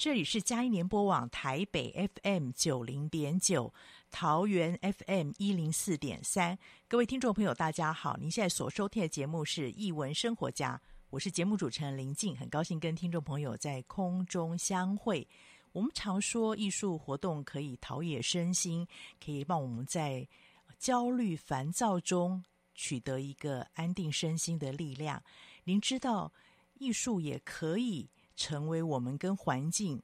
这里是佳音联播网台北 FM 九零点九，桃园 FM 一零四点三。各位听众朋友，大家好！您现在所收听的节目是《艺文生活家》，我是节目主持人林静，很高兴跟听众朋友在空中相会。我们常说艺术活动可以陶冶身心，可以帮我们在焦虑烦躁中取得一个安定身心的力量。您知道，艺术也可以。成为我们跟环境、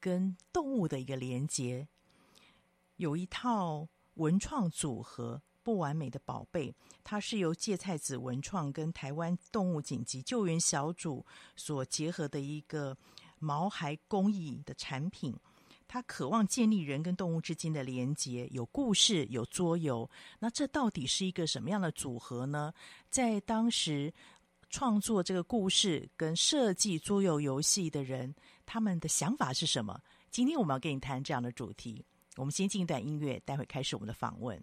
跟动物的一个连接，有一套文创组合《不完美的宝贝》，它是由芥菜子文创跟台湾动物紧急救援小组所结合的一个毛孩工艺的产品。它渴望建立人跟动物之间的连结，有故事，有桌游。那这到底是一个什么样的组合呢？在当时。创作这个故事跟设计桌游游戏的人，他们的想法是什么？今天我们要跟你谈这样的主题。我们先进一段音乐，待会开始我们的访问。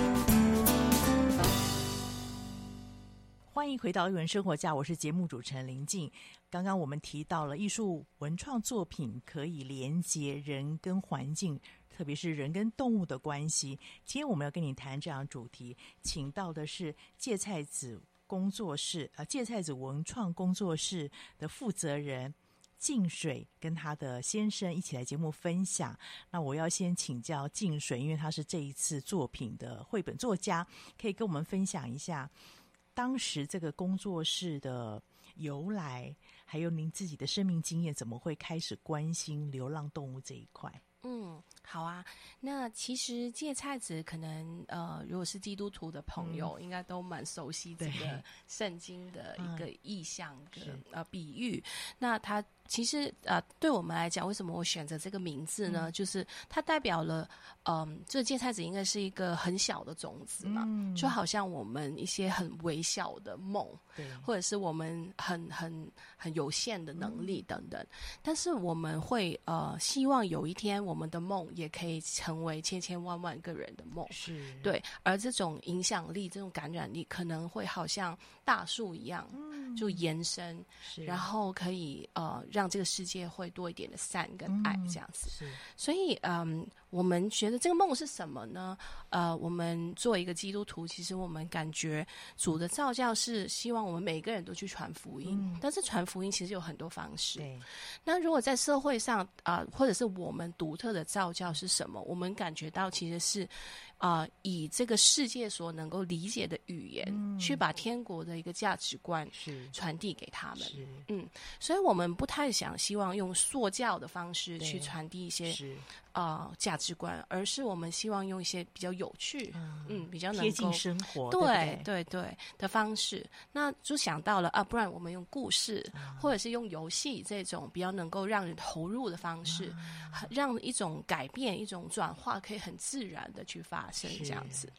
回到艺文生活家，我是节目主持人林静。刚刚我们提到了艺术文创作品可以连接人跟环境，特别是人跟动物的关系。今天我们要跟你谈这样主题，请到的是芥菜子工作室，呃，芥菜子文创工作室的负责人静水，跟他的先生一起来节目分享。那我要先请教静水，因为他是这一次作品的绘本作家，可以跟我们分享一下。当时这个工作室的由来，还有您自己的生命经验，怎么会开始关心流浪动物这一块？嗯，好啊。那其实芥菜子可能呃，如果是基督徒的朋友，嗯、应该都蛮熟悉这个圣经的一个意象跟、嗯、呃比喻。那它。其实呃，对我们来讲，为什么我选择这个名字呢？嗯、就是它代表了，嗯、呃，这个芥菜籽应该是一个很小的种子嘛，嗯、就好像我们一些很微小的梦，或者是我们很很很有限的能力等等。嗯、但是我们会呃，希望有一天我们的梦也可以成为千千万万个人的梦，是。对。而这种影响力、这种感染力，可能会好像大树一样，嗯、就延伸，然后可以呃让。让这个世界会多一点的善跟爱，这样子。嗯、所以，嗯，我们觉得这个梦是什么呢？呃，我们作为一个基督徒，其实我们感觉主的造教是希望我们每一个人都去传福音。嗯、但是传福音其实有很多方式。那如果在社会上啊、呃，或者是我们独特的造教是什么？我们感觉到其实是。啊、呃，以这个世界所能够理解的语言，嗯、去把天国的一个价值观传递给他们。嗯，所以我们不太想希望用说教的方式去传递一些。啊，价、呃、值观，而是我们希望用一些比较有趣，嗯，嗯，比较能够贴近生活，对对对，对的方式，那就想到了啊，不然我们用故事，嗯、或者是用游戏这种比较能够让人投入的方式，嗯、让一种改变、一种转化可以很自然的去发生，这样子。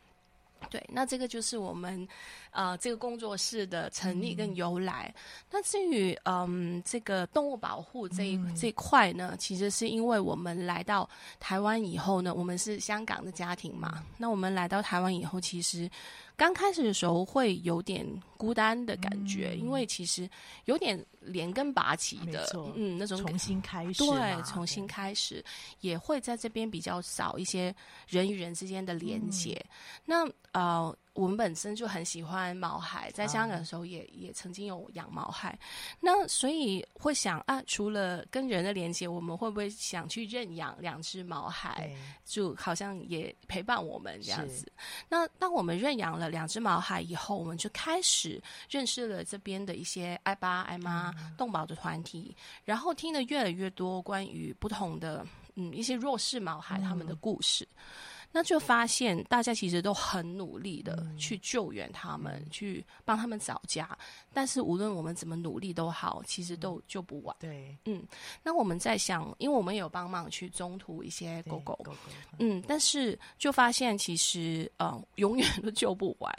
对，那这个就是我们，呃，这个工作室的成立跟由来。嗯、那至于嗯，这个动物保护这一、嗯、这一块呢，其实是因为我们来到台湾以后呢，我们是香港的家庭嘛。嗯、那我们来到台湾以后，其实。刚开始的时候会有点孤单的感觉，嗯、因为其实有点连根拔起的，错嗯，那种重新开始，对，重新开始也会在这边比较少一些人与人之间的连接。嗯、那呃。我们本身就很喜欢毛孩，在香港的时候也、嗯、也曾经有养毛孩，那所以会想啊，除了跟人的连接，我们会不会想去认养两只毛孩？就好像也陪伴我们这样子。那当我们认养了两只毛孩以后，我们就开始认识了这边的一些爱爸爱妈动保的团体，嗯、然后听得越来越多关于不同的嗯一些弱势毛孩他们的故事。嗯那就发现大家其实都很努力的去救援他们，嗯、去帮他们找家。但是无论我们怎么努力都好，其实都救不完。对，嗯。那我们在想，因为我们有帮忙去中途一些狗狗，狗狗嗯，但是就发现其实呃永远都救不完。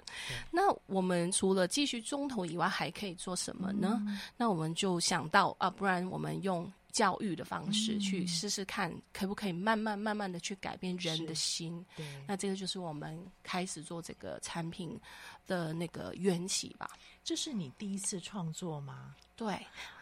那我们除了继续中途以外，还可以做什么呢？嗯、那我们就想到啊，不然我们用。教育的方式去试试看，可不可以慢慢慢慢的去改变人的心？对，那这个就是我们开始做这个产品的那个缘起吧。这是你第一次创作吗？对，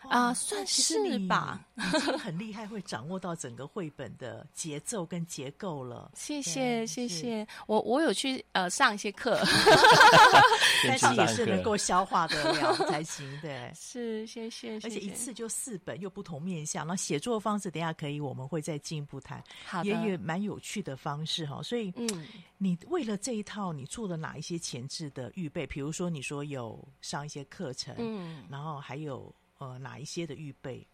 啊、呃，算是吧，已经很厉害，会掌握到整个绘本的节奏跟结构了。谢谢，谢谢。我我有去呃上一些课，但是也是能够消化得了 才行。对，是，谢谢。而且一次就四本，又不同面向，那写作方式，等下可以我们会再进一步谈。好的，也有蛮有趣的方式哈。所以，嗯，你为了这一套，你做了哪一些前置的预备？比如说，你说有上一些课程，嗯，然后还有。呃哪一些的预备？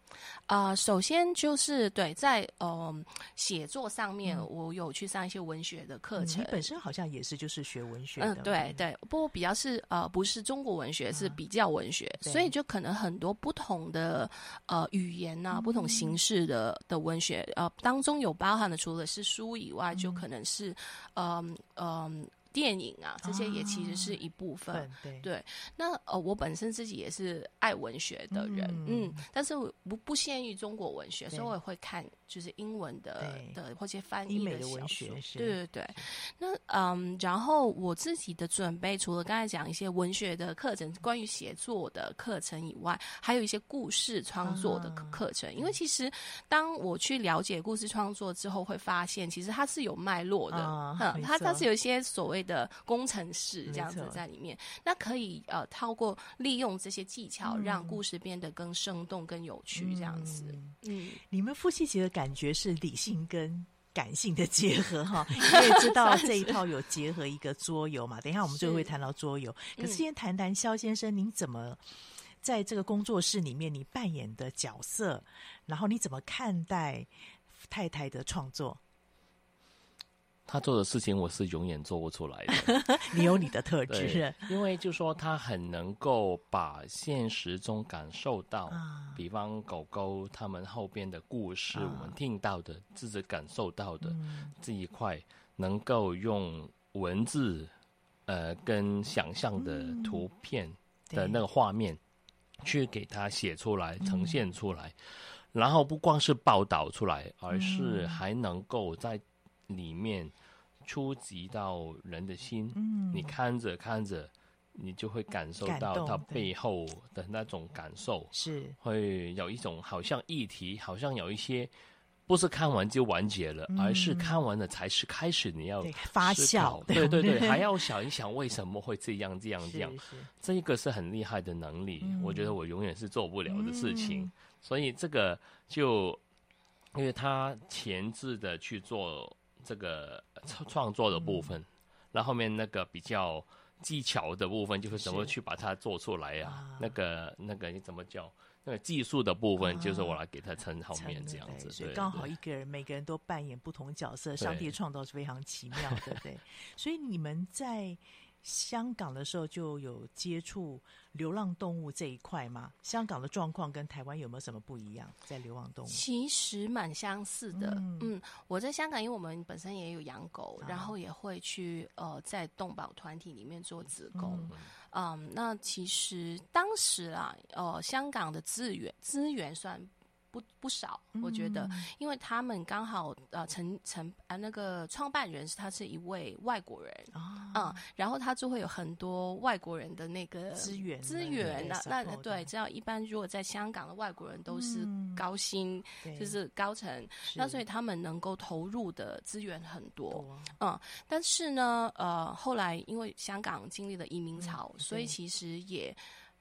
啊、呃，首先就是对，在呃写作上面，嗯、我有去上一些文学的课程。嗯、你本身好像也是就是学文学的，嗯，对对。不过比较是呃不是中国文学，是比较文学，啊、所以就可能很多不同的呃语言呐、啊，不同形式的的文学呃当中有包含的，除了是书以外，嗯、就可能是嗯嗯。呃呃电影啊，这些也其实是一部分。啊、对，对，那呃，我本身自己也是爱文学的人，嗯，嗯，但是我不不限于中国文学，所以我也会看就是英文的的或者翻译的，的文学。对对对。那嗯，然后我自己的准备，除了刚才讲一些文学的课程，关于写作的课程以外，还有一些故事创作的课程。啊、因为其实当我去了解故事创作之后，会发现其实它是有脉络的，啊、嗯，它它是有一些所谓。的工程师这样子在里面，那可以呃，透过利用这些技巧，让故事变得更生动、更有趣，这样子。嗯，你们夫妻节的感觉是理性跟感性的结合哈。因为知道这一套有结合一个桌游嘛？等一下我们就会谈到桌游。可是先谈谈肖先生，您怎么在这个工作室里面你扮演的角色，然后你怎么看待太太的创作？他做的事情我是永远做不出来的。你有你的特质，因为就说他很能够把现实中感受到，啊、比方狗狗他们后边的故事，啊、我们听到的、自己感受到的、嗯、这一块，能够用文字，呃，跟想象的图片的那个画面，嗯、去给他写出来、呈现出来，嗯、然后不光是报道出来，而是还能够在。里面触及到人的心，嗯，你看着看着，你就会感受到它背后的那种感受，是。会有一种好像议题，好像有一些不是看完就完结了，嗯、而是看完了才是开始你要发酵，对对对，还要想一想为什么会这样这样这样，这个是很厉害的能力，嗯、我觉得我永远是做不了的事情，嗯、所以这个就因为他前置的去做。这个创创作的部分，那、嗯、后，面那个比较技巧的部分，就是怎么去把它做出来呀、啊？那个那个你怎么叫那个技术的部分，就是我来给他撑后面这样子。对，所以刚好一个人，每个人都扮演不同角色，上帝创造是非常奇妙的，对。对 所以你们在。香港的时候就有接触流浪动物这一块吗？香港的状况跟台湾有没有什么不一样？在流浪动物其实蛮相似的。嗯，嗯，我在香港，因为我们本身也有养狗，啊、然后也会去呃在动保团体里面做子工。嗯，嗯，那其实当时啊，呃，香港的资源资源算。不不少，我觉得，因为他们刚好呃，成成呃那个创办人是他是一位外国人啊，嗯，然后他就会有很多外国人的那个资源资源，那那对，只要一般如果在香港的外国人都是高薪，就是高层，那所以他们能够投入的资源很多，嗯，但是呢，呃，后来因为香港经历了移民潮，所以其实也。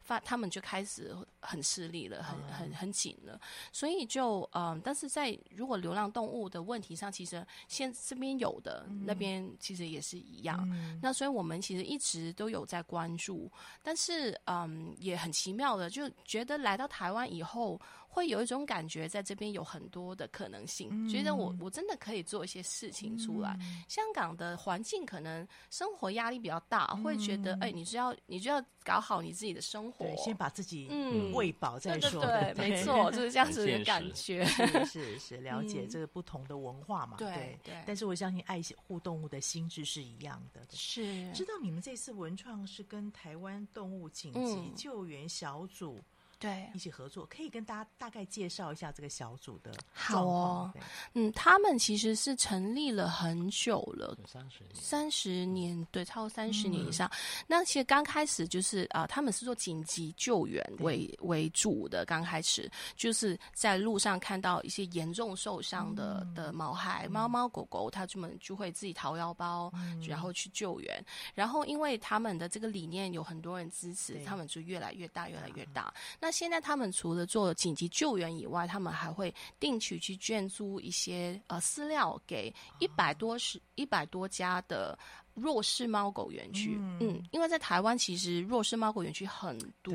发他们就开始很吃力了，很很很紧了，所以就嗯、呃，但是在如果流浪动物的问题上，其实现这边有的，嗯、那边其实也是一样。嗯、那所以我们其实一直都有在关注，但是嗯，也很奇妙的，就觉得来到台湾以后。会有一种感觉，在这边有很多的可能性，嗯、觉得我我真的可以做一些事情出来。嗯、香港的环境可能生活压力比较大，嗯、会觉得哎，你就要你就要搞好你自己的生活，先把自己嗯喂饱再说。对，对，对，没错，就是这样子的感觉。是是是，了解这个不同的文化嘛？对。对但是我相信爱护动物的心智是一样的。是。知道你们这次文创是跟台湾动物紧急救援小组。对，一起合作，可以跟大家大概介绍一下这个小组的。好哦，嗯，他们其实是成立了很久了，三十年，三十年，对，超过三十年以上。嗯、那其实刚开始就是啊、呃，他们是做紧急救援为为主的。刚开始就是在路上看到一些严重受伤的、嗯、的毛孩、猫猫狗狗，他们就会自己掏腰包，嗯、然后去救援。然后因为他们的这个理念有很多人支持，他们就越来越大，越来越大。那那现在他们除了做紧急救援以外，他们还会定期去捐助一些呃饲料给一百多十一百多家的。弱势猫狗园区，嗯，嗯，因为在台湾其实弱势猫狗园区很多，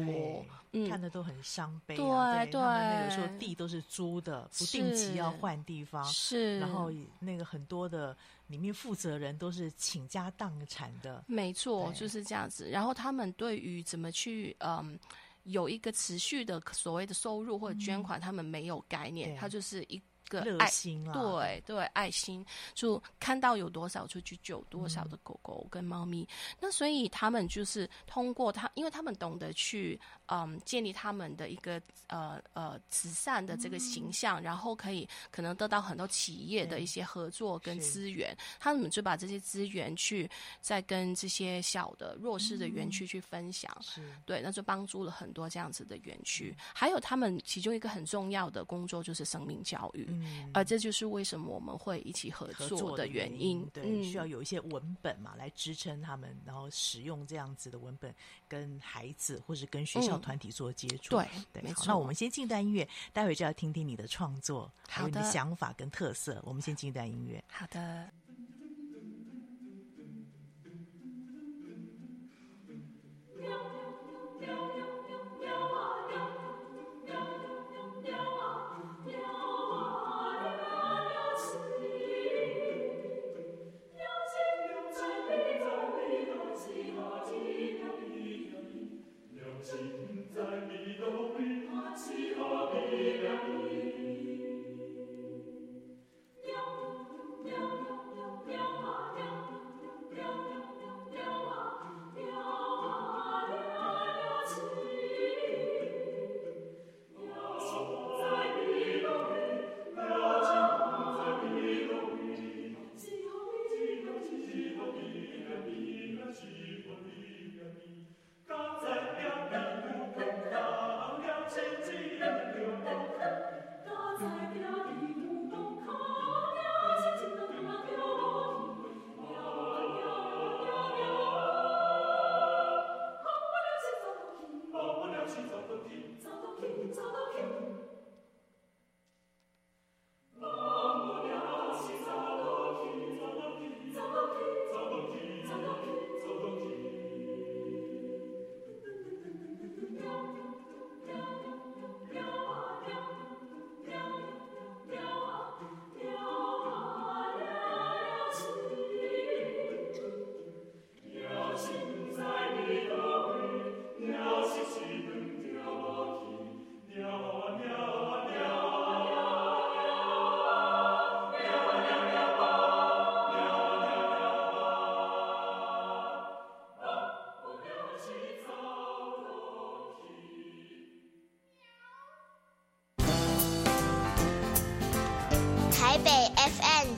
嗯，看的都很伤悲，对对，对，那个时候地都是租的，不定期要换地方，是，然后那个很多的里面负责人都是倾家荡产的，没错，就是这样子。然后他们对于怎么去，嗯，有一个持续的所谓的收入或者捐款，嗯、他们没有概念，他就是一。个爱心啊，对对，爱心就看到有多少就去救多少的狗狗跟猫咪。嗯、那所以他们就是通过他，因为他们懂得去嗯建立他们的一个呃呃慈善的这个形象，嗯、然后可以可能得到很多企业的一些合作跟资源。他们就把这些资源去再跟这些小的弱势的园区去分享，嗯、对，那就帮助了很多这样子的园区。还有他们其中一个很重要的工作就是生命教育。嗯嗯，而这就是为什么我们会一起合作的原因。原因对，嗯、需要有一些文本嘛，来支撑他们，然后使用这样子的文本跟孩子或是跟学校团体做接触。嗯、对，没错。那我们先进一段音乐，待会就要听听你的创作，还有你的想法跟特色。我们先进一段音乐。好的。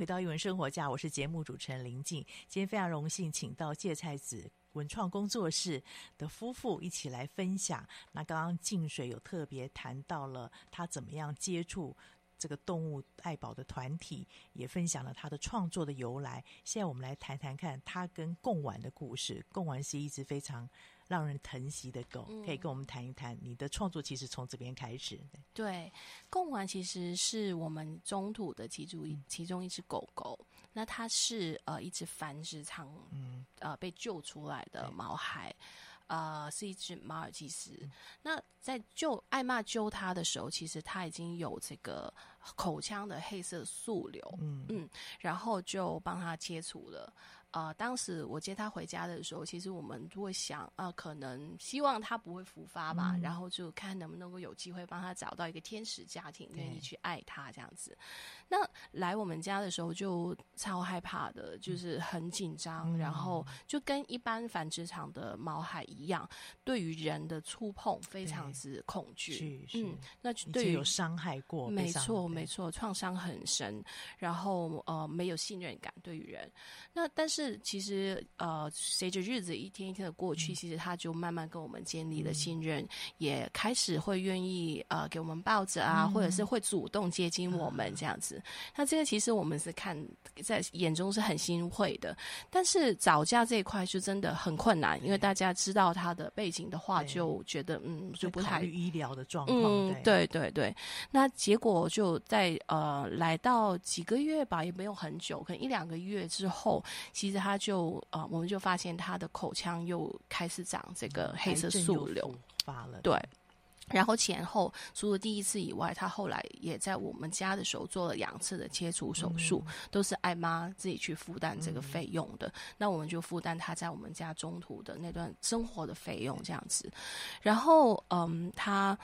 回到一文生活家，我是节目主持人林静，今天非常荣幸请到芥菜子文创工作室的夫妇一起来分享。那刚刚静水有特别谈到了他怎么样接触这个动物爱宝的团体，也分享了他的创作的由来。现在我们来谈谈看他跟贡丸的故事。贡丸是一只非常让人疼惜的狗，可以跟我们谈一谈你的创作，其实从这边开始。对，贡丸其实是我们中土的其中一其中一只狗狗。那它是呃一只繁殖场，嗯，呃被救出来的毛孩，呃是一只马尔济斯。嗯、那在救艾玛救它的时候，其实它已经有这个口腔的黑色素瘤，嗯嗯，然后就帮它切除了。呃，当时我接他回家的时候，其实我们就会想，呃，可能希望他不会复发吧，嗯、然后就看能不能够有机会帮他找到一个天使家庭，愿意去爱他这样子。那来我们家的时候就超害怕的，就是很紧张，嗯、然后就跟一般繁殖场的毛孩一样，对于人的触碰非常之恐惧。嗯，那对于有伤害过，没错没错，创伤很深，然后呃没有信任感对于人。那但是其实呃随着日子一天一天的过去，嗯、其实他就慢慢跟我们建立了信任，嗯、也开始会愿意呃给我们抱着啊，嗯、或者是会主动接近我们这样子。嗯那这个其实我们是看在眼中是很欣慰的，但是早教这一块就真的很困难，因为大家知道他的背景的话，就觉得嗯就不太医疗的状况。嗯，对。对对。那结果就在呃来到几个月吧，也没有很久，可能一两个月之后，其实他就呃我们就发现他的口腔又开始长这个黑色素瘤，发了。对。然后前后除了第一次以外，他后来也在我们家的时候做了两次的切除手术，嗯、都是艾妈自己去负担这个费用的。嗯、那我们就负担他在我们家中途的那段生活的费用，这样子。然后，嗯，他。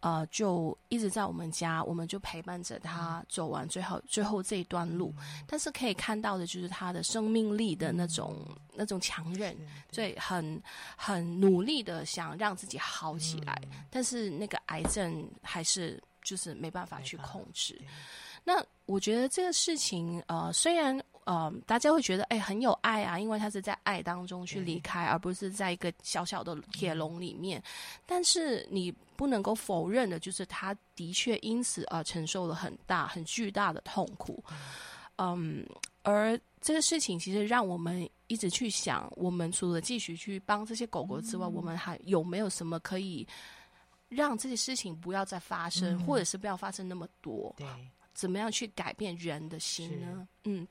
呃，就一直在我们家，我们就陪伴着他走完最后最后这一段路。嗯、但是可以看到的就是他的生命力的那种、嗯、那种强韧，所以，很很努力的想让自己好起来。嗯、但是那个癌症还是就是没办法去控制。那我觉得这个事情，呃，虽然。呃，大家会觉得哎、欸、很有爱啊，因为他是在爱当中去离开，嗯、而不是在一个小小的铁笼里面。嗯、但是你不能够否认的，就是他的确因此而承受了很大、很巨大的痛苦。嗯，嗯，而这个事情其实让我们一直去想，我们除了继续去帮这些狗狗之外，嗯、我们还有没有什么可以让这些事情不要再发生，嗯、或者是不要发生那么多？对，怎么样去改变人的心呢？嗯。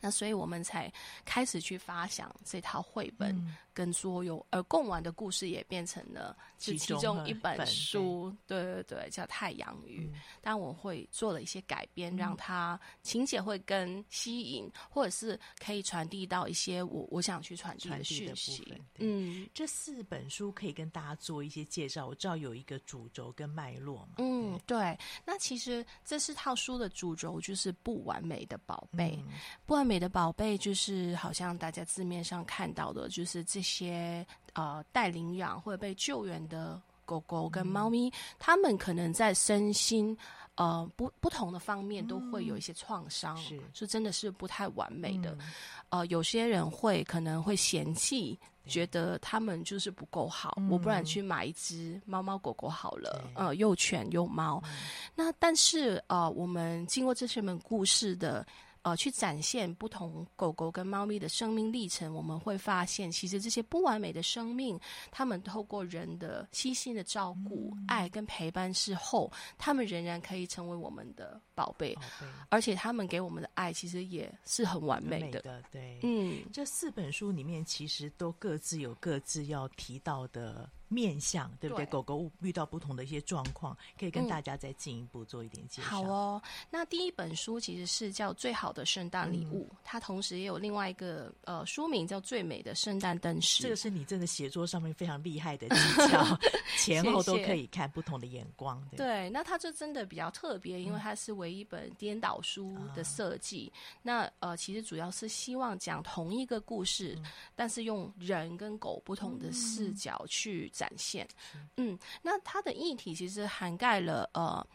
那所以我们才开始去发想这套绘本。跟所有而共玩的故事也变成了其中一本书，对对对，叫《太阳鱼》。但我会做了一些改编，让它情节会更吸引，或者是可以传递到一些我我想去传递的讯息。嗯，这四本书可以跟大家做一些介绍。我知道有一个主轴跟脉络嘛。嗯，对。那其实这四套书的主轴就是不完美的宝贝，不完美的宝贝就是好像大家字面上看到的，就是这些。些呃待领养或者被救援的狗狗跟猫咪，嗯、他们可能在身心呃不不同的方面都会有一些创伤，是，是真的是不太完美的。嗯、呃，有些人会可能会嫌弃，觉得他们就是不够好，嗯、我不然去买一只猫猫狗狗好了，呃，幼犬幼猫。嗯、那但是呃，我们经过这些门故事的。呃，去展现不同狗狗跟猫咪的生命历程，我们会发现，其实这些不完美的生命，他们透过人的悉心的照顾、嗯、爱跟陪伴之后，他们仍然可以成为我们的宝贝，宝贝，而且他们给我们的爱其实也是很完美的。美的对，嗯，这四本书里面其实都各自有各自要提到的。面向对不对？对，狗狗遇到不同的一些状况，可以跟大家再进一步做一点介绍。嗯、好哦，那第一本书其实是叫《最好的圣诞礼物》，嗯、它同时也有另外一个呃书名叫《最美的圣诞灯饰》。这个是你真的写作上面非常厉害的技巧，前后都可以看不同的眼光。对，对，那它就真的比较特别，因为它是唯一一本颠倒书的设计。嗯、那呃，其实主要是希望讲同一个故事，嗯、但是用人跟狗不同的视角去。展现，嗯，那它的议题其实涵盖了呃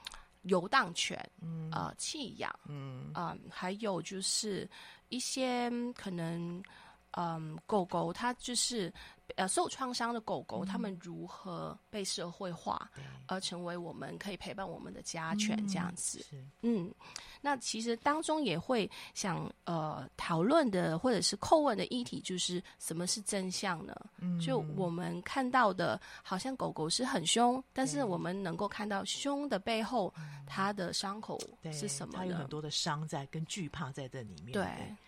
游荡犬，嗯，呃弃养，嗯。啊、呃，还有就是一些可能，嗯、呃，狗狗它就是。呃，受创伤的狗狗，它、嗯、们如何被社会化，而成为我们可以陪伴我们的家犬这样子？嗯，嗯，那其实当中也会想呃讨论的，或者是叩问的议题，就是什么是真相呢？嗯，就我们看到的，好像狗狗是很凶，但是我们能够看到凶的背后，它的伤口是什么呢？它有很多的伤在跟惧怕在这里面。对。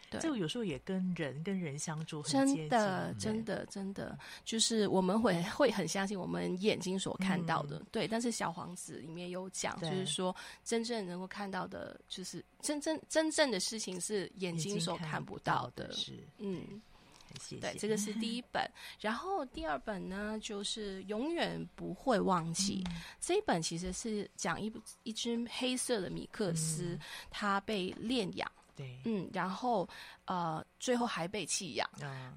对，这个有时候也跟人跟人相处很真的，真的，真的，就是我们会会很相信我们眼睛所看到的，嗯、对。但是小皇子里面有讲，就是说真正能够看到的，就是真正真正的事情是眼睛所看不到的，是嗯。谢谢对，这个是第一本，然后第二本呢，就是永远不会忘记。嗯、这一本其实是讲一一只黑色的米克斯，嗯、它被炼养。对，嗯，然后呃，最后还被弃养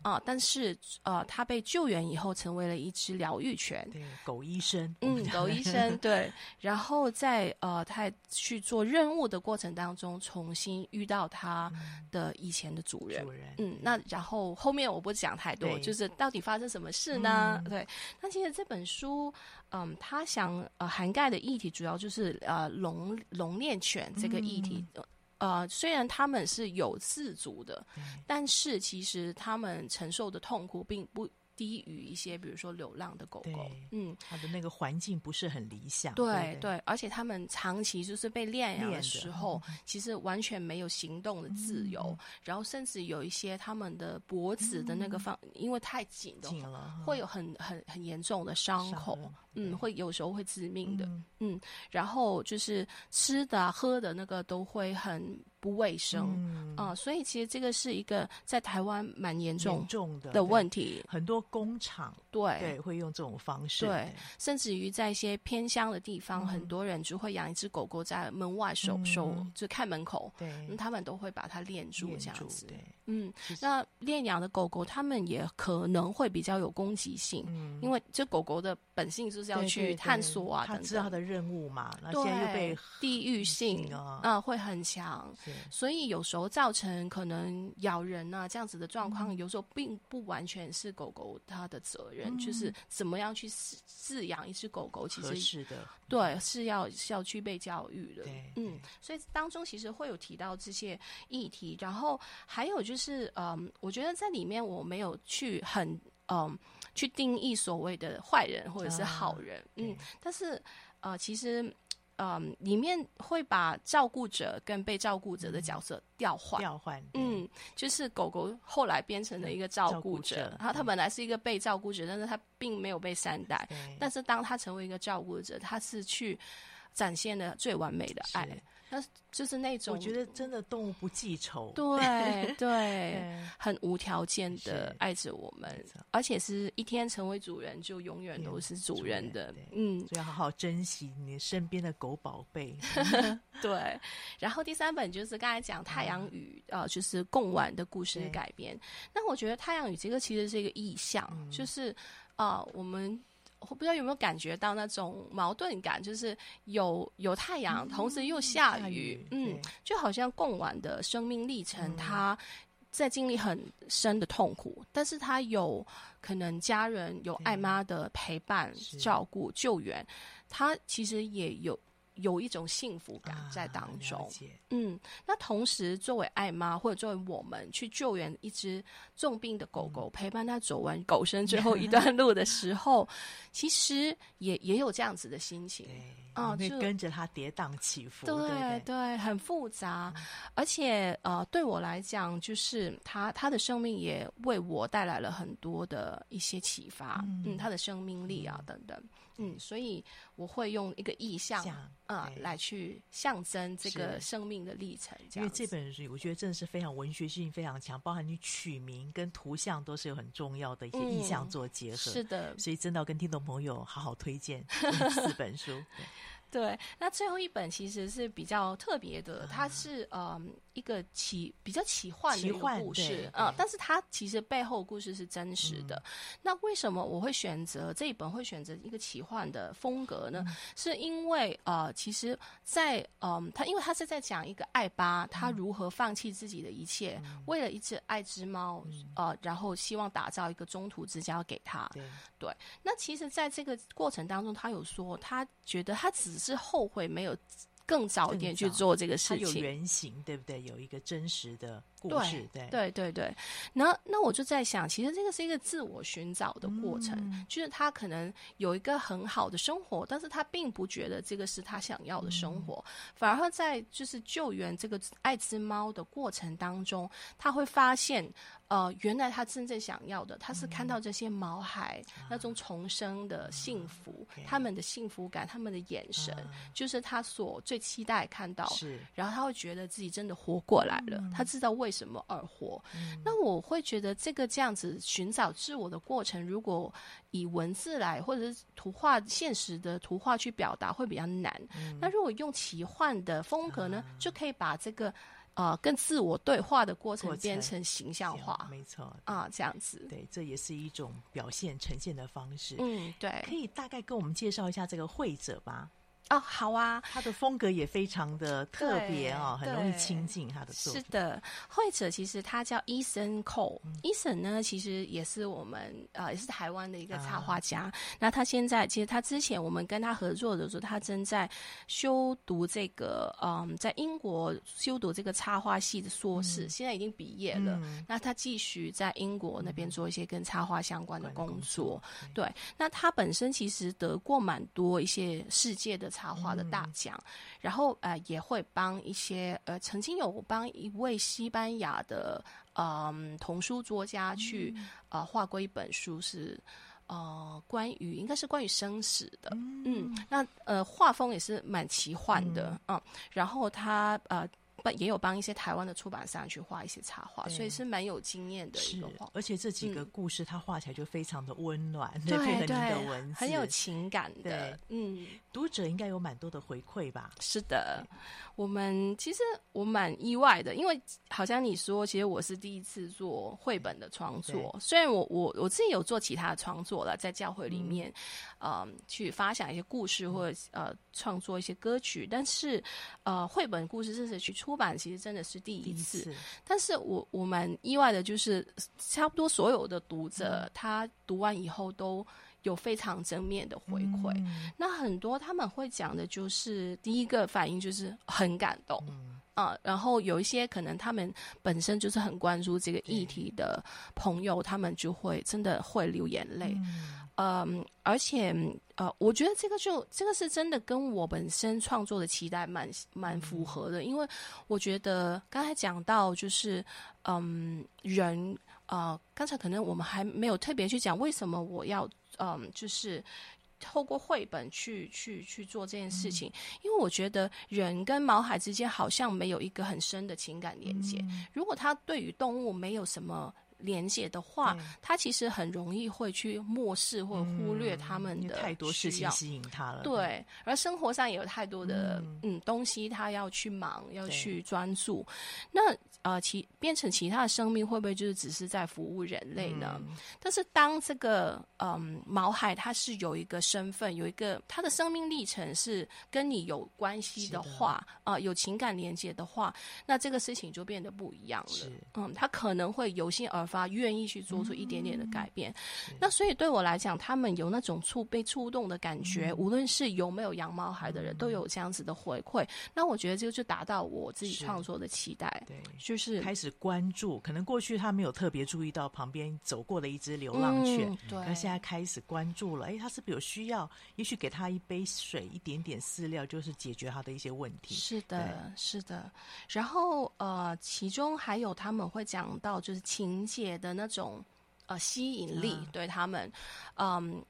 啊、呃，但是呃，他被救援以后，成为了一只疗愈犬，对，狗医生，嗯，狗 医生，对，然后在呃，他去做任务的过程当中，重新遇到他的以前的主人，主人，嗯，那然后后面我不讲太多，就是到底发生什么事呢？嗯、对，那其实这本书，嗯，他想呃涵盖的议题主要就是呃笼笼恋犬这个议题。嗯呃，虽然他们是有自主的，嗯、但是其实他们承受的痛苦并不低于一些，比如说流浪的狗狗。嗯，它的那个环境不是很理想。对对，对，而且它们长期就是被练养的时候，其实完全没有行动的自由，嗯、然后甚至有一些它们的脖子的那个方，嗯、因为太紧了，会有很很很严重的伤口。嗯，会有时候会致命的。嗯，嗯，然后就是吃的、啊、喝的那个都会很不卫生。嗯啊，所以其实这个是一个在台湾蛮严重重的的问题。很多工厂对对会用这种方式。对，甚至于在一些偏乡的地方，嗯、很多人就会养一只狗狗在门外守守，嗯、就看门口。对、嗯，他们都会把它链住这样子。对，嗯，那链养的狗狗，它们也可能会比较有攻击性，嗯、因为这狗狗的本性。就是要去探索啊，他知道它的任务嘛，那现在又被地域性啊、呃、会很强，所以有时候造成可能咬人啊这样子的状况，有时候并不完全是狗狗它的责任，就是怎么样去饲饲养一只狗狗，其实是的，对，是要是要去被教育的，嗯，所以当中其实会有提到这些议题，然后还有就是，嗯，我觉得在里面我没有去很，嗯。去定义所谓的坏人或者是好人，啊、嗯，但是呃，其实嗯、呃，里面会把照顾者跟被照顾者的角色调换，调换，嗯，就是狗狗后来变成了一个照顾者，然后它本来是一个被照顾者，但是它并没有被善待，但是当它成为一个照顾者，它是去展现了最完美的爱。那就是那种，我觉得真的动物不记仇，对 对，很无条件的爱着我们，而且是一天成为主人就永远都是主人的，嗯，所以要好好珍惜你身边的狗宝贝。对，然后第三本就是刚才讲太阳与呃，就是贡丸的故事的改编。那我觉得太阳与这个其实是一个意象，就是啊，我们。我不知道有没有感觉到那种矛盾感，就是有有太阳，同时又下雨，嗯，就好像贡丸的生命历程，他在经历很深的痛苦，但是他有可能家人有爱妈的陪伴、照顾、救援，他其实也有。有一种幸福感在当中，啊、嗯，那同时作为爱妈或者作为我们去救援一只重病的狗狗，嗯、陪伴它走完狗生最后一段路的时候，其实也也有这样子的心情，啊，就跟着它跌宕起伏，对对，很复杂，嗯、而且呃，对我来讲，就是它它的生命也为我带来了很多的一些启发，嗯，嗯，它的生命力啊等等。嗯，所以我会用一个意象啊来去象征这个生命的历程。因为这本书，我觉得真的是非常文学性非常强，包含你取名跟图像都是有很重要的一些意象做结合。是的，所以真的要跟听众朋友好好推荐 四本书。对，那最后一本其实是比较特别的，它是嗯。一个奇比较奇幻的一个故事啊，但是它其实背后故事是真实的。嗯、那为什么我会选择这一本会选择一个奇幻的风格呢？嗯、是因为呃，其实在，在嗯，他因为他是在讲一个爱巴，他如何放弃自己的一切，嗯、为了一只爱之猫，嗯、呃，然后希望打造一个中途之家给他。对，对，那其实在这个过程当中，他有说，他觉得他只是后悔没有。更早一点去做这个事情，有原型，对不对？有一个真实的故事，对。对对对。那那我就在想，其实这个是一个自我寻找的过程，嗯、就是他可能有一个很好的生活，但是他并不觉得这个是他想要的生活，嗯、反而在就是救援这个爱滋猫的过程当中，他会发现。呃，原来他真正想要的，他是看到这些毛孩、嗯、那种重生的幸福，嗯、他们的幸福感，他们的眼神，嗯、就是他所最期待看到。是，然后他会觉得自己真的活过来了，嗯、他知道为什么而活。嗯、那我会觉得这个这样子寻找自我的过程，如果以文字来或者是图画现实的图画去表达，会比较难。嗯、那如果用奇幻的风格呢，嗯、就可以把这个。啊、呃，跟自我对话的过程变成形象化，没错啊，这样子，对，这也是一种表现呈现的方式。嗯，对，可以大概跟我们介绍一下这个会者吧。哦，好啊，他的风格也非常的特别哦，很容易亲近他的作品。是的，绘者其实他叫 Eason Cole，Eason、嗯、呢其实也是我们呃也是台湾的一个插画家。啊、那他现在其实他之前我们跟他合作的时候，他正在修读这个嗯，在英国修读这个插画系的硕士，嗯、现在已经毕业了。嗯、那他继续在英国那边做一些跟插画相关的工作。工作对，对，那他本身其实得过蛮多一些世界的。插画的大奖，嗯、然后呃也会帮一些呃曾经有帮一位西班牙的嗯、呃、童书作家去、嗯、呃画过一本书是，呃关于应该是关于生死的，嗯，嗯，那呃画风也是蛮奇幻的，嗯，嗯，然后他呃。也有帮一些台湾的出版商去画一些插画，所以是蛮有经验的一个画。而且这几个故事，他画起来就非常的温暖，对对的文字，很有情感的。嗯，读者应该有蛮多的回馈吧？是的，我们其实我蛮意外的，因为好像你说，其实我是第一次做绘本的创作。虽然我我我自己有做其他的创作了，在教会里面，嗯、呃，去发想一些故事或者呃创作一些歌曲，但是呃，绘本故事真是去出。出版其实真的是第一次，一次。但是我我蛮意外的，就是差不多所有的读者，嗯、他读完以后都有非常正面的回馈。嗯、那很多他们会讲的，就是第一个反应就是很感动、嗯、啊，然后有一些可能他们本身就是很关注这个议题的朋友，他们就会真的会流眼泪。嗯嗯，而且呃，我觉得这个就这个是真的跟我本身创作的期待蛮蛮符合的，因为我觉得刚才讲到就是嗯，人啊，刚才可能我们还没有特别去讲为什么我要嗯，就是透过绘本去去去做这件事情，嗯、因为我觉得人跟毛海之间好像没有一个很深的情感连接，嗯、如果他对于动物没有什么。连接的话，他其实很容易会去漠视或忽略他们的、嗯、太多事情吸引他了。对，而生活上也有太多的嗯，嗯东西，他要去忙，要去专注。那呃，其变成其他的生命，会不会就是只是在服务人类呢？嗯、但是当这个嗯毛孩，他是有一个身份，有一个他的生命历程是跟你有关系的话，啊、呃，有情感连接的话，那这个事情就变得不一样了。嗯，他可能会由心而发，愿意去做出一点点的改变。嗯、那所以对我来讲，他们有那种触被触动的感觉，嗯、无论是有没有养毛孩的人，都有这样子的回馈。嗯、那我觉得这个就达到我自己创作的期待。对。就是开始关注，可能过去他没有特别注意到旁边走过的一只流浪犬，嗯、对，那现在开始关注了。哎，他是不是有需要？也许给他一杯水，一点点饲料，就是解决他的一些问题。是的，是的。然后呃，其中还有他们会讲到，就是情节的那种呃吸引力，嗯、对他们，嗯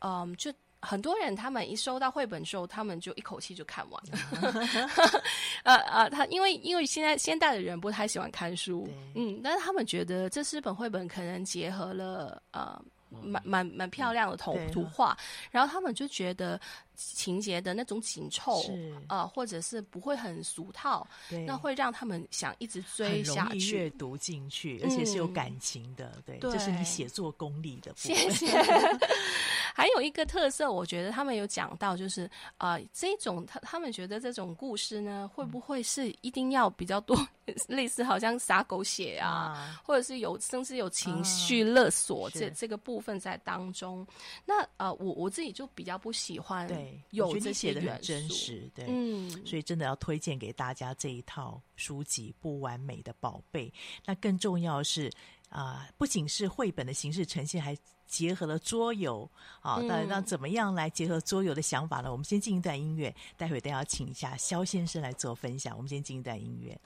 嗯，就。很多人他们一收到绘本之后，他们就一口气就看完了。呃呃，他因为因为现在现代的人不太喜欢看书，嗯，但是他们觉得这四本绘本可能结合了呃。蛮蛮蛮漂亮的图图画，然后他们就觉得情节的那种紧凑，啊，或者是不会很俗套，那会让他们想一直追下去，阅读进去，而且是有感情的，对，这是你写作功力的部分。谢谢。还有一个特色，我觉得他们有讲到，就是呃，这种他他们觉得这种故事呢，会不会是一定要比较多，类似好像撒狗血啊，啊。或者是有甚至有情绪勒索这、啊、这个部分在当中？那呃，我我自己就比较不喜欢对有这些元素，真实对，嗯，所以真的要推荐给大家这一套书籍《不完美的宝贝》。那更重要的是啊、呃，不仅是绘本的形式呈现，还结合了桌游啊。那那怎么样来结合桌游的想法呢？我们先进一段音乐，待会儿都要请一下肖先生来做分享。我们先进一段音乐。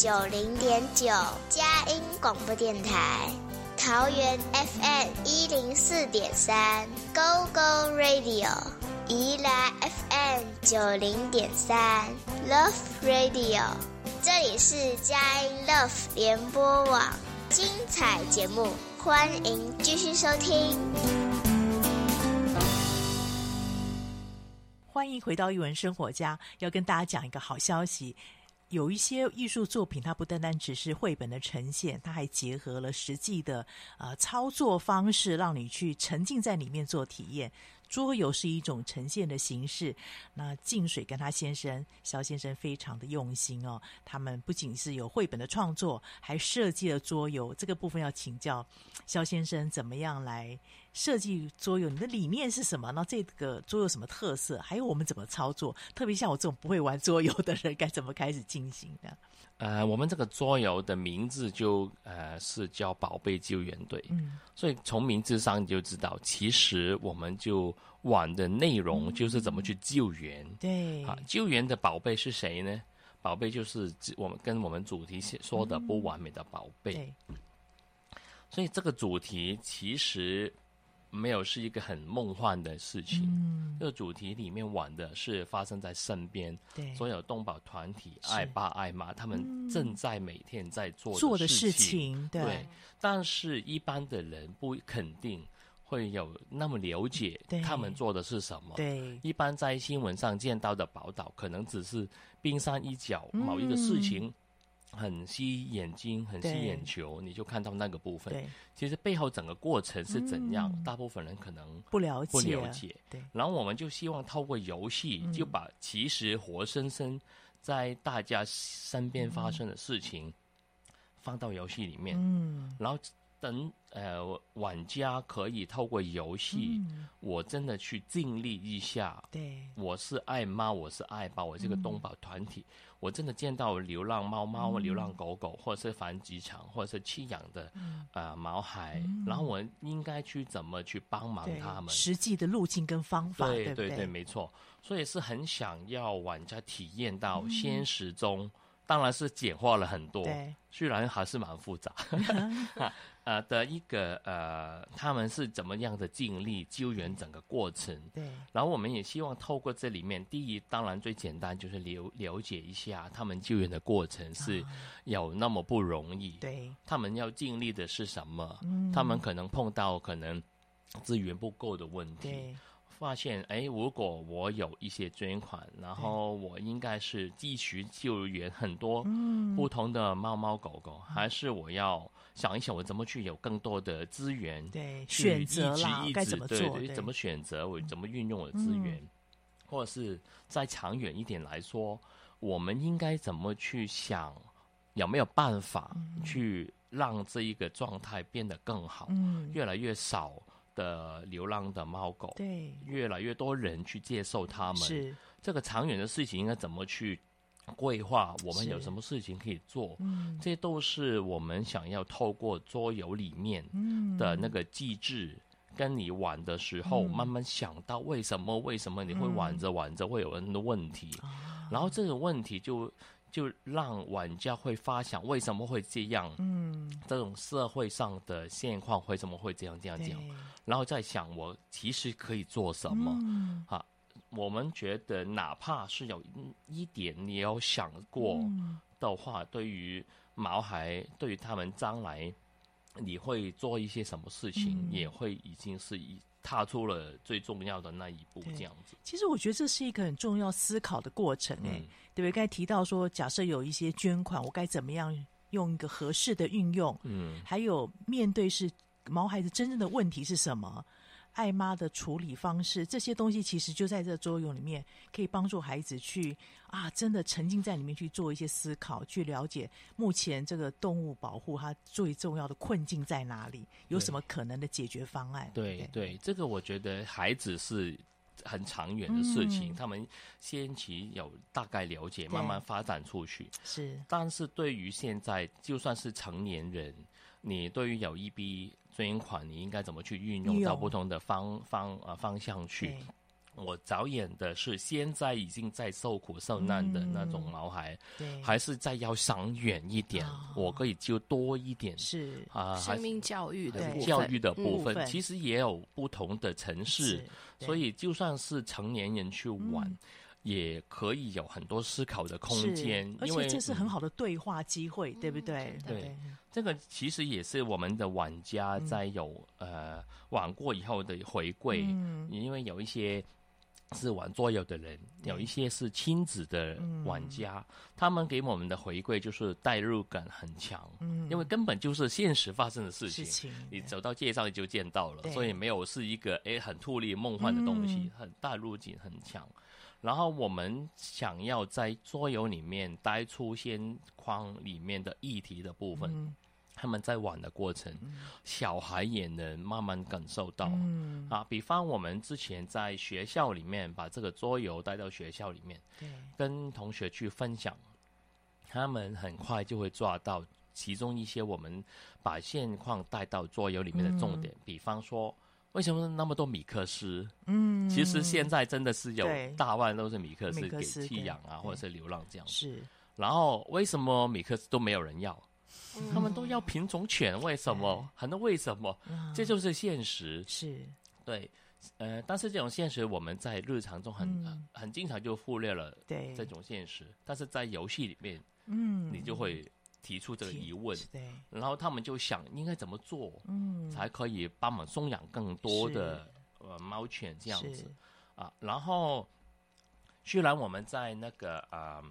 九零点九佳音广播电台，桃园 FM 一零四点三 Go Go Radio，宜兰 FM 九零点三 Love Radio，这里是佳音 Love 联播网，精彩节目，欢迎继续收听。欢迎回到艺文生活家，要跟大家讲一个好消息。有一些艺术作品，它不单单只是绘本的呈现，它还结合了实际的呃操作方式，让你去沉浸在里面做体验。桌游是一种呈现的形式。那静水跟他先生肖先生非常的用心哦，他们不仅是有绘本的创作，还设计了桌游。这个部分要请教肖先生，怎么样来设计桌游？你的理念是什么？那这个桌游什么特色？还有我们怎么操作？特别像我这种不会玩桌游的人，该怎么开始进行呢？呃，我们这个桌游的名字就呃是叫“宝贝救援队”，嗯，所以从名字上你就知道，其实我们就玩的内容就是怎么去救援，嗯、对，啊，救援的宝贝是谁呢？宝贝就是我们跟我们主题说的不完美的宝贝，嗯、对，所以这个主题其实。没有是一个很梦幻的事情。嗯，这个主题里面玩的是发生在身边，对，所有动保团体爱爸爱妈，他们正在每天在做做的事情，对，对。但是，一般的人不肯定会有那么了解他们做的是什么。对，一般在新闻上见到的报道，可能只是冰山一角，某一个事情。嗯很吸眼睛，很吸眼球，你就看到那个部分。对，其实背后整个过程是怎样，嗯、大部分人可能不了解。不了解。对。然后我们就希望透过游戏，就把其实活生生在大家身边发生的事情放到游戏里面。嗯。然后等呃玩家可以透过游戏，嗯、我真的去尽力一下。对。我是爱猫，我是爱宝，我这个东宝团体。嗯我真的见到流浪猫猫、流浪狗狗，或者是繁殖场，或者是弃养的呃毛孩，然后我应该去怎么去帮忙他们？实际的路径跟方法，对对对，没错。所以是很想要玩家体验到现实中，当然是简化了很多，虽然还是蛮复杂。呃的一个呃，他们是怎么样的尽力救援整个过程？对。然后我们也希望透过这里面，第一当然最简单就是了了解一下他们救援的过程是有那么不容易。对。他们要经历的是什么？嗯。他们可能碰到可能资源不够的问题。对。发现哎，如果我有一些捐款，然后我应该是继续救援很多不同的猫猫狗狗，嗯、还是我要？想一想，我怎么去有更多的资源？对，去选择啦，该怎么做？对，对，对，怎么选择？我怎么运用我的资源？嗯、或者是再长远一点来说，我们应该怎么去想？有没有办法去让这一个状态变得更好？嗯，越来越少的流浪的猫狗，对，越来越多人去接受他们。是。这个长远的事情，应该怎么去？规划？我们有什么事情可以做，嗯，这都是我们想要透过桌游里面的那个机制，跟你玩的时候，慢慢想到为什么为什么你会玩着玩着会有很多问题，然后这个问题就就让玩家会发想为什么会这样，嗯，这种社会上的现况为什么会这样这样这样，然后再想我其实可以做什么，嗯。啊。我们觉得，哪怕是有一点你有想过的话，嗯、对于毛孩，对于他们将来，你会做一些什么事情，嗯、也会已经是一踏出了最重要的那一步，这样子。其实我觉得这是一个很重要思考的过程，哎、嗯，对不对？刚才提到说，假设有一些捐款，我该怎么样用一个合适的运用？嗯，还有面对是毛孩子真正的问题是什么？爱妈的处理方式，这些东西其实就在这桌游里面，可以帮助孩子去啊，真的沉浸在里面去做一些思考，去了解目前这个动物保护它最重要的困境在哪里，有什么可能的解决方案。对对，对，这个我觉得孩子是很长远的事情，嗯、他们先期有大概了解，慢慢发展出去。是，但是对于现在就算是成年人，你对于有一笔。捐款你应该怎么去运用到不同的方方啊方向去？我着眼的是现在已经在受苦受难的那种毛孩，还是再要想远一点，哦、我可以就多一点，是。啊，生命教育的部分。教育的部分，嗯、其实也有不同的城市，所以就算是成年人去玩。嗯也可以有很多思考的空间，而且这是很好的对话机会，嗯、对不对？对，这个其实也是我们的玩家在有、嗯、呃玩过以后的回馈，嗯、因为有一些是玩桌游的人，有一些是亲子的玩家，嗯、他们给我们的回馈就是代入感很强，嗯，因为根本就是现实发生的事情，事情你走到街上就见到了，所以没有是一个哎很突兀梦幻的东西，嗯、很大入感很强。然后我们想要在桌游里面带出现框里面的议题的部分，嗯、他们在玩的过程，嗯、小孩也能慢慢感受到。嗯、啊，比方我们之前在学校里面把这个桌游带到学校里面，跟同学去分享，他们很快就会抓到其中一些我们把现况带到桌游里面的重点，嗯、比方说。为什么那么多米克斯？嗯，其实现在真的是有大半都是米克斯给弃养啊，或者是流浪这样。是。然后为什么米克斯都没有人要？嗯、他们都要品种犬，为什么？很多为什么？嗯、这就是现实。是。对。呃，但是这种现实我们在日常中很、嗯、很经常就忽略了。对。这种现实，但是在游戏里面，嗯，你就会。提出这个疑问，对，然后他们就想应该怎么做，嗯，才可以帮忙送养更多的呃猫犬这样子。啊。然后虽然我们在那个呃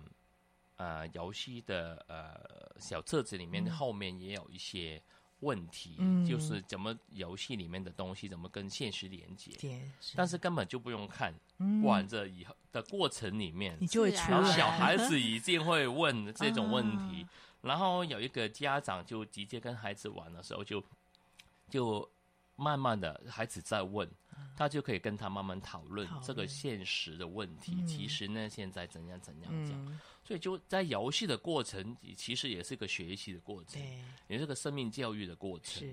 呃游戏的呃小册子里面后面也有一些问题，嗯，就是怎么游戏里面的东西怎么跟现实连接，但是根本就不用看，玩着以后的过程里面，你就会出来，小孩子一定会问这种问题。然后有一个家长就直接跟孩子玩的时候就，就就慢慢的孩子在问，他就可以跟他慢慢讨论这个现实的问题。嗯、其实呢，现在怎样怎样讲，嗯、所以就在游戏的过程，其实也是个学习的过程，也是个生命教育的过程。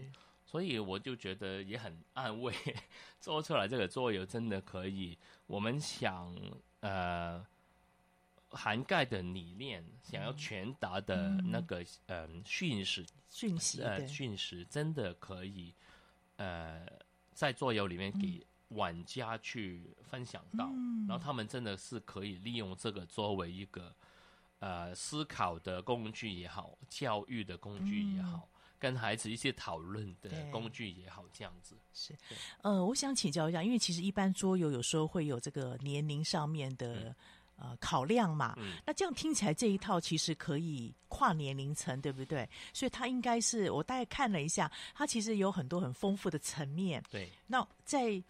所以我就觉得也很安慰，做出来这个桌游真的可以。我们想呃。涵盖的理念，想要传达的那个嗯。讯息，讯息呃讯息，真的可以呃在桌游里面给玩家去分享到，然后他们真的是可以利用这个作为一个呃思考的工具也好，教育的工具也好，跟孩子一些讨论的工具也好，这样子。是。呃，我想请教一下，因为其实一般桌游有时候会有这个年龄上面的。呃，考量嘛，嗯、那这样听起来这一套其实可以跨年龄层，对不对？所以它应该是我大概看了一下，它其实有很多很丰富的层面。对，那在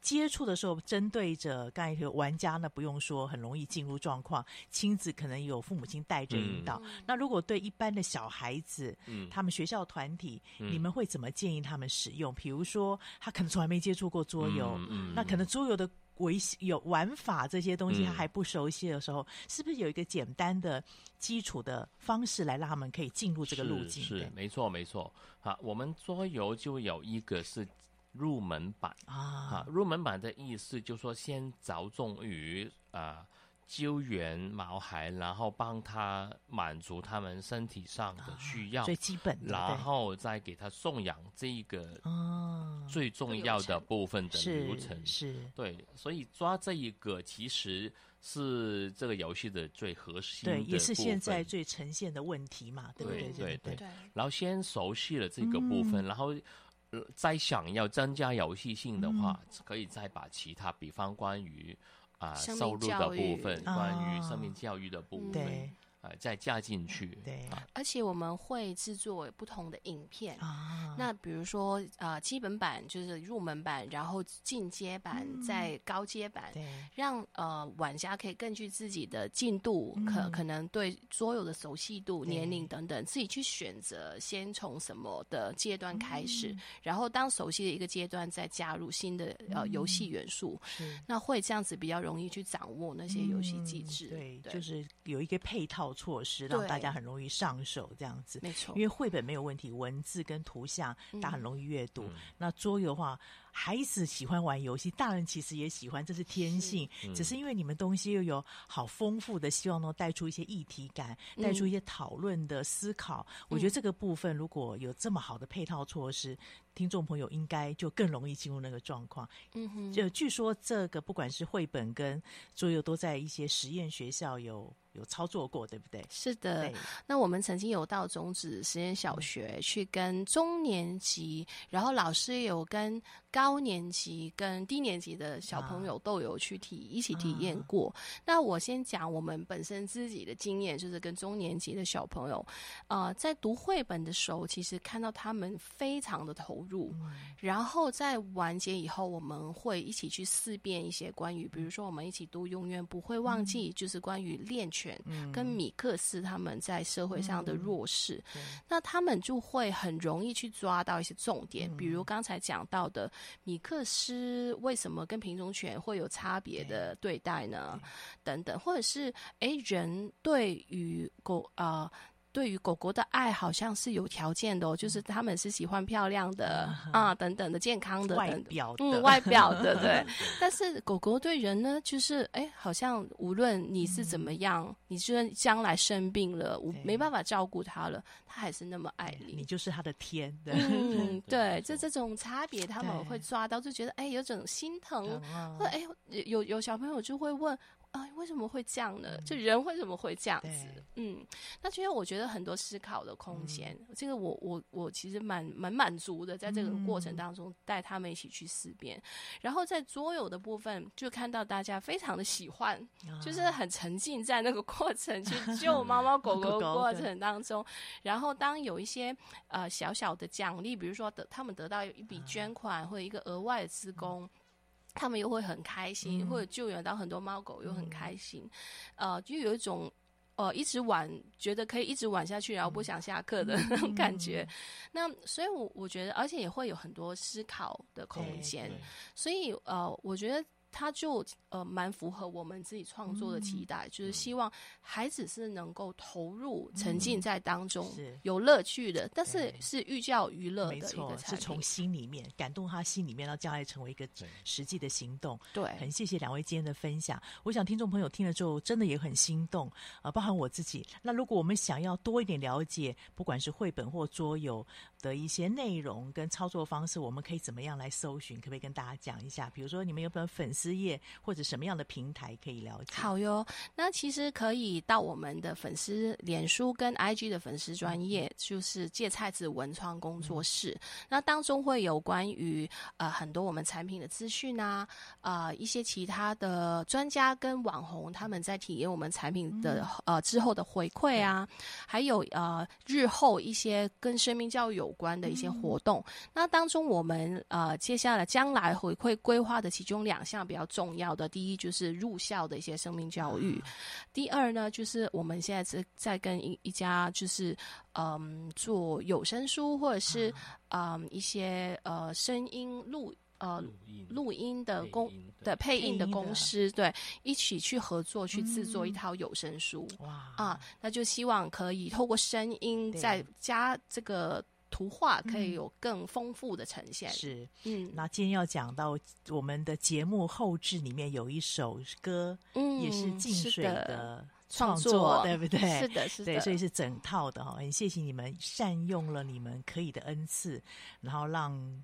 接触的时候，针对着刚才说玩家呢，不用说很容易进入状况，亲子可能有父母亲带着引导。嗯、那如果对一般的小孩子，嗯，他们学校团体，嗯、你们会怎么建议他们使用？比如说，他可能从来没接触过桌游，那可能桌游的。维有玩法这些东西他还不熟悉的时候，嗯、是不是有一个简单的基础的方式来让他们可以进入这个路径？是，是没错没错。好，我们桌游就有一个是入门版啊，入门版的意思就是说先着重于啊。救援毛孩，然后帮他满足他们身体上的需要，最基本的，然后再给他送养这一个最重要的部分的流程。是，对，所以抓这一个其实是这个游戏的最核心的，对，也是现在最呈现的问题嘛，对不对？对对对。然后先熟悉了这个部分，然后再想要增加游戏性的话，可以再把其他，比方关于。啊，收入的部分，关于生命教育的部分。嗯呃，再加进去。对，而且我们会制作不同的影片。啊，那比如说，呃，基本版就是入门版，然后进阶版，再高阶版，对，让呃玩家可以根据自己的进度，可可能对所有的熟悉度、年龄等等，自己去选择先从什么的阶段开始，然后当熟悉的一个阶段再加入新的呃游戏元素，那会这样子比较容易去掌握那些游戏机制。对，就是有一个配套。措施让大家很容易上手，这样子没错。因为绘本没有问题，文字跟图像大家很容易阅读。嗯、那桌游的话，孩子喜欢玩游戏，大人其实也喜欢，这是天性。是嗯、只是因为你们东西又有好丰富的，希望能带出一些议题感，带、嗯、出一些讨论的思考。嗯、我觉得这个部分如果有这么好的配套措施，听众朋友应该就更容易进入那个状况。嗯哼，就据说这个不管是绘本跟桌游，都在一些实验学校有。有操作过，对不对？是的。那我们曾经有到种子实验小学去跟中年级，嗯、然后老师有跟高年级、跟低年级的小朋友都有去体、啊、一起体验过。啊、那我先讲我们本身自己的经验，就是跟中年级的小朋友，呃，在读绘本的时候，其实看到他们非常的投入。嗯、然后在完结以后，我们会一起去思辨一些关于，比如说我们一起读《永远不会忘记》，嗯、就是关于练拳。跟米克斯他们在社会上的弱势，嗯、那他们就会很容易去抓到一些重点，嗯、比如刚才讲到的米克斯为什么跟品种犬会有差别的对待呢？等等，或者是诶，人对于狗啊。呃对于狗狗的爱好像是有条件的哦，就是他们是喜欢漂亮的啊，等等的健康的外表的，嗯，外表的 对。但是狗狗对人呢，就是哎，好像无论你是怎么样，你就算将来生病了，我没办法照顾它了，它还是那么爱你。你就是它的天，嗯，对，就这种差别他们会抓到，就觉得哎，有种心疼，或者哎，有有小朋友就会问。啊，为什么会这样呢？就人为什么会这样子？嗯，那其实我觉得很多思考的空间，嗯、这个我我我其实蛮蛮满足的，在这个过程当中带他们一起去思辨，嗯、然后在桌游的部分就看到大家非常的喜欢，啊、就是很沉浸在那个过程去 救猫猫狗狗的过程当中，然后当有一些呃小小的奖励，比如说得他们得到一笔捐款或者一个额外的资工。嗯他们又会很开心，嗯、或者救援到很多猫狗又很开心，嗯、呃，就有一种呃一直玩，觉得可以一直玩下去，然后不想下课的那种 感觉。嗯、那所以我，我我觉得，而且也会有很多思考的空间。所以，呃，我觉得。他就呃蛮符合我们自己创作的期待，嗯、就是希望孩子是能够投入、嗯、沉浸在当中，是有乐趣的，但是是寓教于乐的一个产品，没错，是从心里面感动他心里面，让将来成为一个实际的行动。对，很谢谢两位今天的分享。我想听众朋友听了之后，真的也很心动啊、呃，包含我自己。那如果我们想要多一点了解，不管是绘本或桌游的一些内容跟操作方式，我们可以怎么样来搜寻？可不可以跟大家讲一下？比如说，你们有没有粉丝？页或者什么样的平台可以了解？好哟，那其实可以到我们的粉丝脸书跟 IG 的粉丝专业，嗯、就是芥菜子文创工作室。嗯、那当中会有关于呃很多我们产品的资讯啊，呃一些其他的专家跟网红他们在体验我们产品的、嗯、呃之后的回馈啊，嗯、还有呃日后一些跟生命教育有关的一些活动。嗯、那当中我们呃接下来将来回馈规划的其中两项。比较重要的，第一就是入校的一些生命教育，嗯、第二呢就是我们现在是在跟一一家就是嗯做有声书或者是嗯，嗯一些呃声音录呃录音，的公的配音的公司对一起去合作去制作一套有声书哇、嗯、啊，那就希望可以透过声音再加这个。图画可以有更丰富的呈现。是，嗯，那今天要讲到我们的节目后置里面有一首歌，嗯，也是静水的创作，对不对？是的，是的，对，所以是整套的哈。很谢谢你们善用了你们可以的恩赐，然后让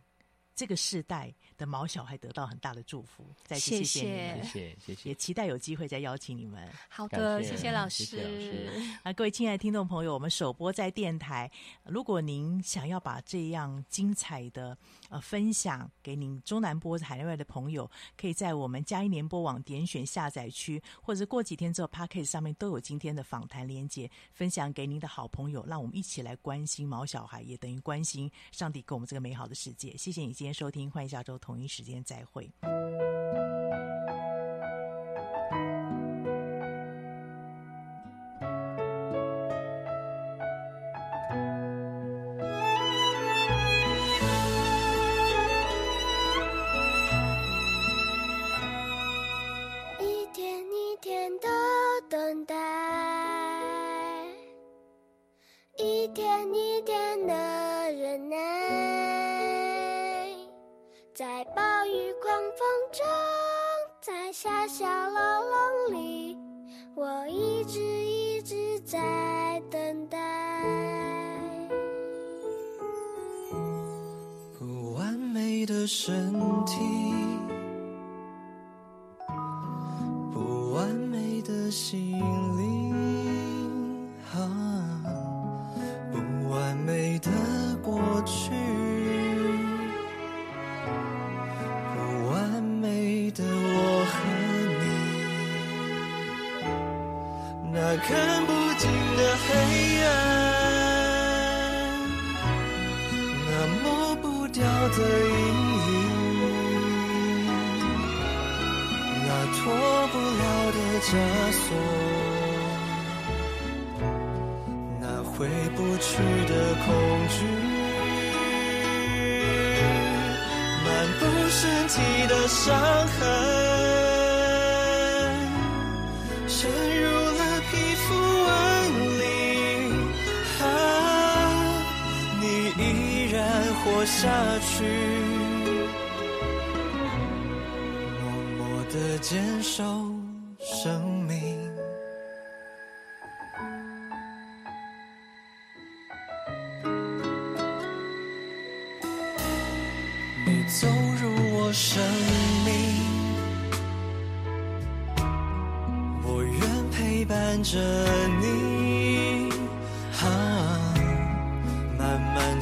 这个世代的毛小孩得到很大的祝福，再次谢谢你们，谢谢谢谢，也期待有机会再邀请你们。好的，谢谢老师。啊各位亲爱的听众朋友，我们首播在电台。如果您想要把这样精彩的呃分享给您中南部海内外的朋友，可以在我们佳音联播网点选下载区，或者过几天之后 Podcast 上面都有今天的访谈连接，分享给您的好朋友，让我们一起来关心毛小孩，也等于关心上帝给我们这个美好的世界。谢谢你今天收听，欢迎下周同一时间再会。小小牢笼里，我一直一直在等待。不完美的身体，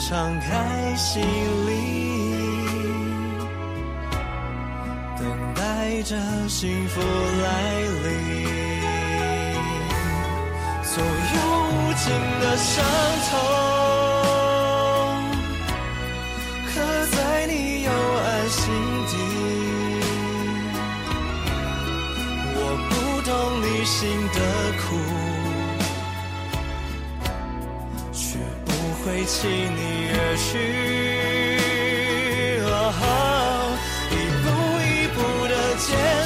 敞开心灵，等待着幸福来临。所有无尽的伤痛，刻在你幽暗心底。我不懂你心的苦。背弃你而去一步一步的坚